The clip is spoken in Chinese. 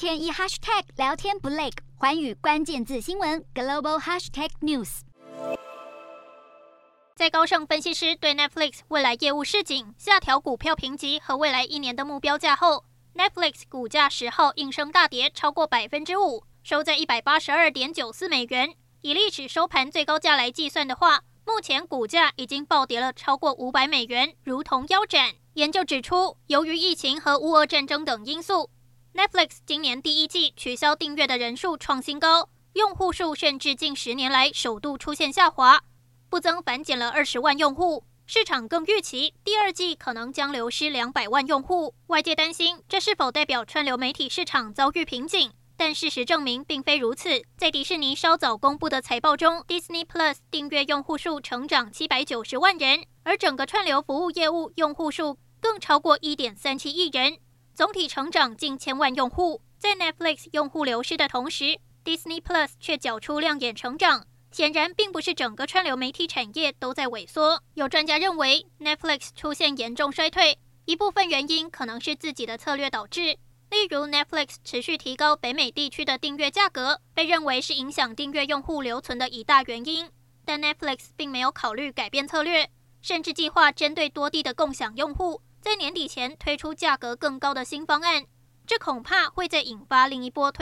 天一 hashtag 聊天不累，环宇关键字新闻 global hashtag news。在高盛分析师对 Netflix 未来业务示警、下调股票评级和未来一年的目标价后，Netflix 股价十号应声大跌超过百分之五，收在一百八十二点九四美元。以历史收盘最高价来计算的话，目前股价已经暴跌了超过五百美元，如同腰斩。研究指出，由于疫情和乌俄战争等因素，Netflix 今年第一季取消订阅的人数创新高，用户数甚至近十年来首度出现下滑，不增反减了二十万用户。市场更预期第二季可能将流失两百万用户。外界担心，这是否代表串流媒体市场遭遇瓶颈？但事实证明并非如此。在迪士尼稍早公布的财报中，Disney Plus 订阅用户数成长七百九十万人，而整个串流服务业务用户数更超过一点三七亿人，总体成长近千万用户。在 Netflix 用户流失的同时，Disney Plus 却缴出亮眼成长。显然，并不是整个串流媒体产业都在萎缩。有专家认为，Netflix 出现严重衰退，一部分原因可能是自己的策略导致。例如，Netflix 持续提高北美地区的订阅价格，被认为是影响订阅用户留存的一大原因。但 Netflix 并没有考虑改变策略，甚至计划针对多地的共享用户，在年底前推出价格更高的新方案。这恐怕会再引发另一波退。